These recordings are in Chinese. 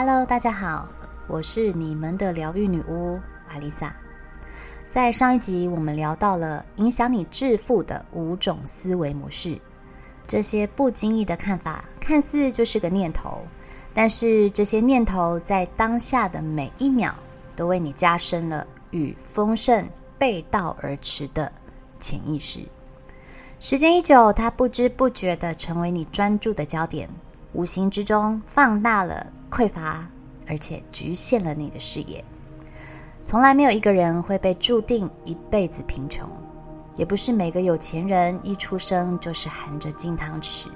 Hello，大家好，我是你们的疗愈女巫阿丽萨。在上一集，我们聊到了影响你致富的五种思维模式。这些不经意的看法，看似就是个念头，但是这些念头在当下的每一秒，都为你加深了与丰盛背道而驰的潜意识。时间一久，它不知不觉的成为你专注的焦点，无形之中放大了匮乏，而且局限了你的视野。从来没有一个人会被注定一辈子贫穷，也不是每个有钱人一出生就是含着金汤匙。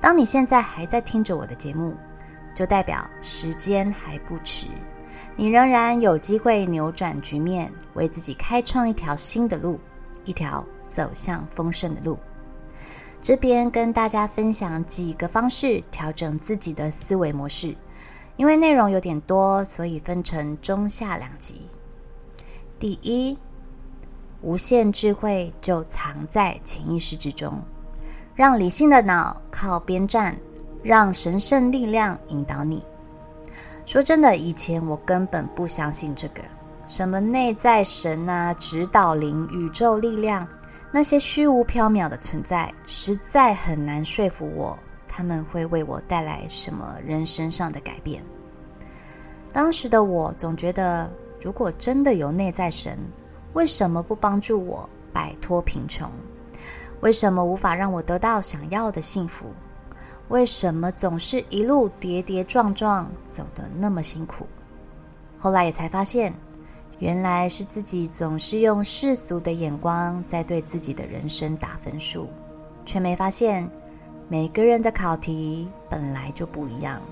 当你现在还在听着我的节目，就代表时间还不迟，你仍然有机会扭转局面，为自己开创一条新的路，一条。走向丰盛的路。这边跟大家分享几个方式调整自己的思维模式，因为内容有点多，所以分成中下两集。第一，无限智慧就藏在潜意识之中，让理性的脑靠边站，让神圣力量引导你。说真的，以前我根本不相信这个，什么内在神啊、指导灵、宇宙力量。那些虚无缥缈的存在，实在很难说服我，他们会为我带来什么人生上的改变。当时的我总觉得，如果真的有内在神，为什么不帮助我摆脱贫穷？为什么无法让我得到想要的幸福？为什么总是一路跌跌撞撞，走得那么辛苦？后来也才发现。原来是自己总是用世俗的眼光在对自己的人生打分数，却没发现每个人的考题本来就不一样，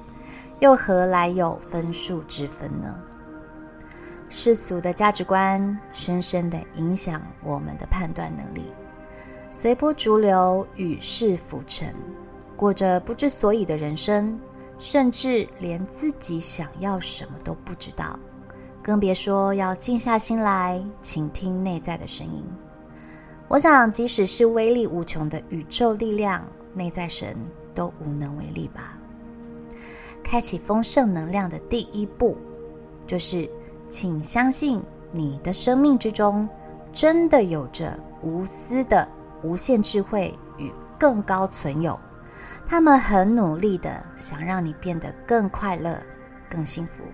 又何来有分数之分呢？世俗的价值观深深的影响我们的判断能力，随波逐流，与世浮沉，过着不知所以的人生，甚至连自己想要什么都不知道。更别说要静下心来倾听内在的声音。我想，即使是威力无穷的宇宙力量、内在神，都无能为力吧。开启丰盛能量的第一步，就是请相信你的生命之中真的有着无私的无限智慧与更高存有，他们很努力的想让你变得更快乐、更幸福。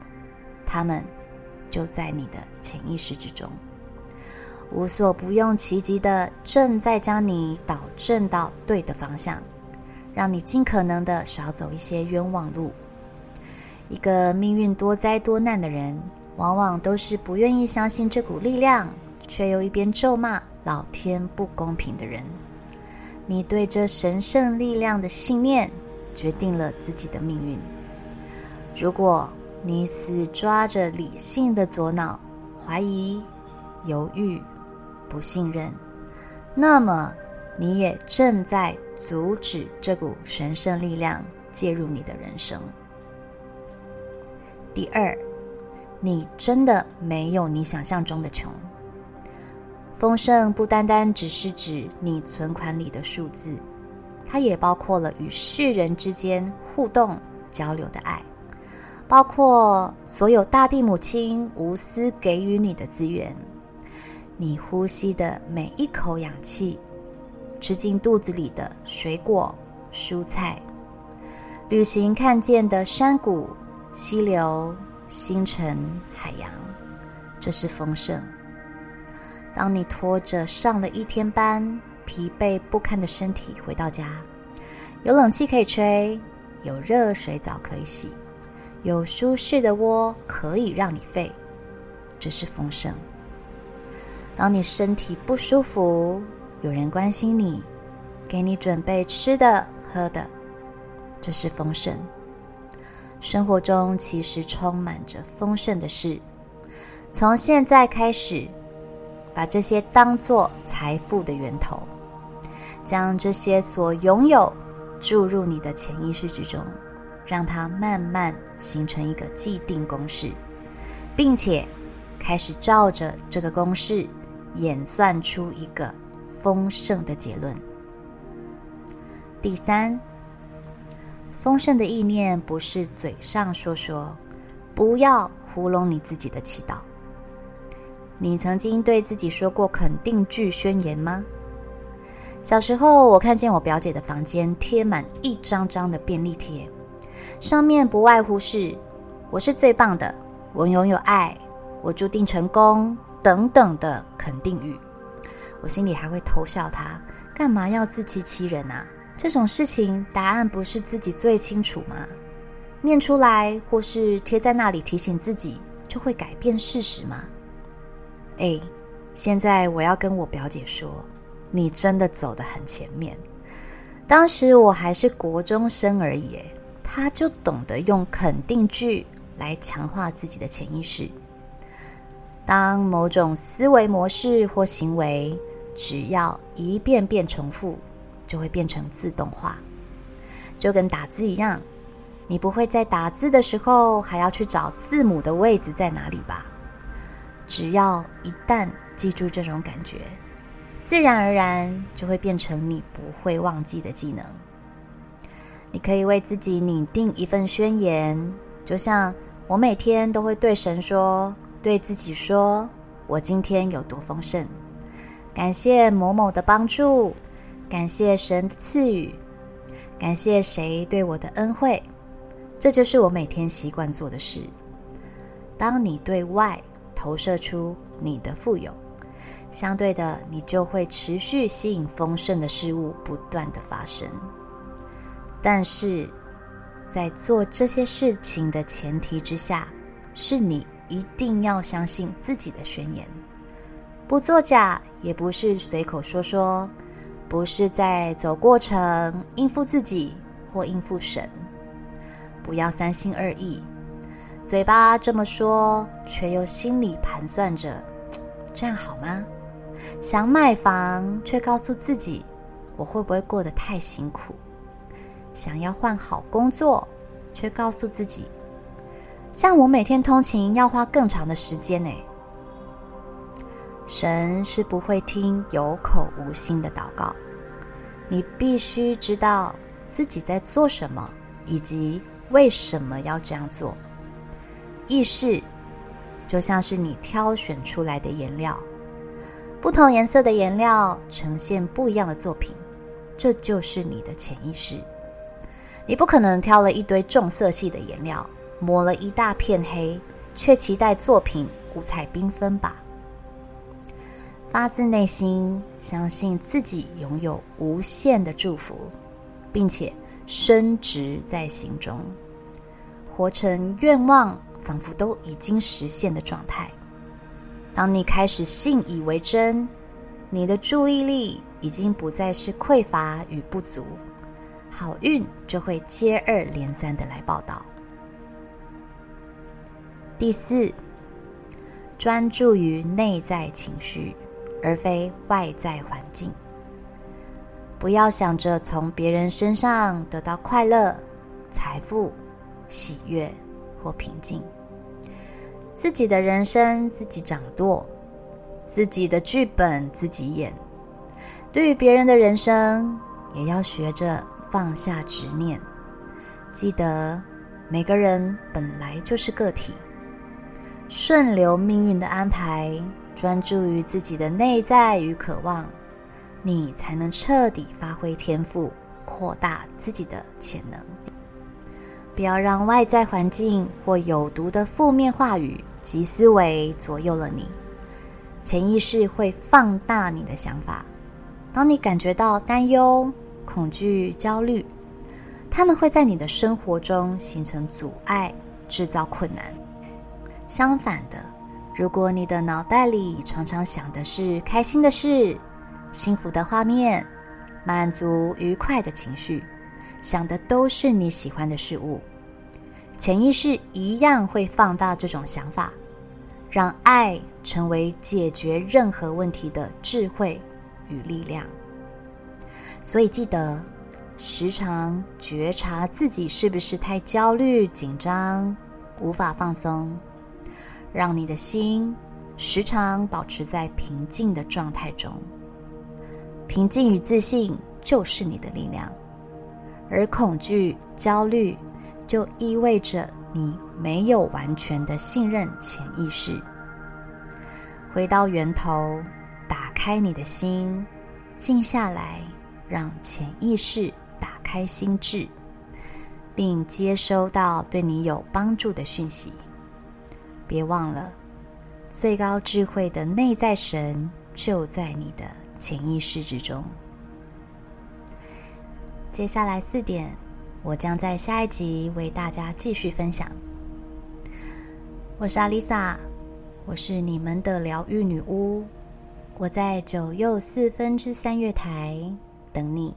他们。就在你的潜意识之中，无所不用其极的正在将你导正到对的方向，让你尽可能的少走一些冤枉路。一个命运多灾多难的人，往往都是不愿意相信这股力量，却又一边咒骂老天不公平的人。你对这神圣力量的信念，决定了自己的命运。如果。你死抓着理性的左脑，怀疑、犹豫、不信任，那么你也正在阻止这股神圣力量介入你的人生。第二，你真的没有你想象中的穷。丰盛不单单只是指你存款里的数字，它也包括了与世人之间互动交流的爱。包括所有大地母亲无私给予你的资源，你呼吸的每一口氧气，吃进肚子里的水果、蔬菜，旅行看见的山谷、溪流、星辰、海洋，这是丰盛。当你拖着上了一天班、疲惫不堪的身体回到家，有冷气可以吹，有热水澡可以洗。有舒适的窝可以让你废，这是丰盛。当你身体不舒服，有人关心你，给你准备吃的喝的，这是丰盛。生活中其实充满着丰盛的事。从现在开始，把这些当做财富的源头，将这些所拥有注入你的潜意识之中。让它慢慢形成一个既定公式，并且开始照着这个公式演算出一个丰盛的结论。第三，丰盛的意念不是嘴上说说，不要糊弄你自己的祈祷。你曾经对自己说过肯定句宣言吗？小时候，我看见我表姐的房间贴满一张张的便利贴，上面不外乎是“我是最棒的”“我拥有爱”“我注定成功”等等的肯定语。我心里还会偷笑他，干嘛要自欺欺人啊？这种事情，答案不是自己最清楚吗？念出来或是贴在那里提醒自己，就会改变事实吗？哎，现在我要跟我表姐说，你真的走得很前面。当时我还是国中生而已，他就懂得用肯定句来强化自己的潜意识。当某种思维模式或行为，只要一遍遍重复。就会变成自动化，就跟打字一样，你不会在打字的时候还要去找字母的位置在哪里吧？只要一旦记住这种感觉，自然而然就会变成你不会忘记的技能。你可以为自己拟定一份宣言，就像我每天都会对神说，对自己说：“我今天有多丰盛，感谢某某的帮助。”感谢神的赐予，感谢谁对我的恩惠，这就是我每天习惯做的事。当你对外投射出你的富有，相对的，你就会持续吸引丰盛的事物不断的发生。但是在做这些事情的前提之下，是你一定要相信自己的宣言，不作假，也不是随口说说。不是在走过程应付自己或应付神，不要三心二意，嘴巴这么说，却又心里盘算着这样好吗？想买房，却告诉自己我会不会过得太辛苦？想要换好工作，却告诉自己这样我每天通勤要花更长的时间呢？神是不会听有口无心的祷告。你必须知道自己在做什么，以及为什么要这样做。意识就像是你挑选出来的颜料，不同颜色的颜料呈现不一样的作品，这就是你的潜意识。你不可能挑了一堆重色系的颜料，抹了一大片黑，却期待作品五彩缤纷吧？发自内心相信自己拥有无限的祝福，并且深植在心中，活成愿望仿佛都已经实现的状态。当你开始信以为真，你的注意力已经不再是匮乏与不足，好运就会接二连三的来报道。第四，专注于内在情绪。而非外在环境。不要想着从别人身上得到快乐、财富、喜悦或平静。自己的人生自己掌舵，自己的剧本自己演。对于别人的人生，也要学着放下执念。记得，每个人本来就是个体，顺流命运的安排。专注于自己的内在与渴望，你才能彻底发挥天赋，扩大自己的潜能。不要让外在环境或有毒的负面话语及思维左右了你。潜意识会放大你的想法。当你感觉到担忧、恐惧、焦虑，他们会在你的生活中形成阻碍，制造困难。相反的。如果你的脑袋里常常想的是开心的事、幸福的画面、满足愉快的情绪，想的都是你喜欢的事物，潜意识一样会放大这种想法，让爱成为解决任何问题的智慧与力量。所以记得时常觉察自己是不是太焦虑、紧张，无法放松。让你的心时常保持在平静的状态中，平静与自信就是你的力量。而恐惧、焦虑就意味着你没有完全的信任潜意识。回到源头，打开你的心，静下来，让潜意识打开心智，并接收到对你有帮助的讯息。别忘了，最高智慧的内在神就在你的潜意识之中。接下来四点，我将在下一集为大家继续分享。我是阿丽萨。我是你们的疗愈女巫，我在九又四分之三月台等你。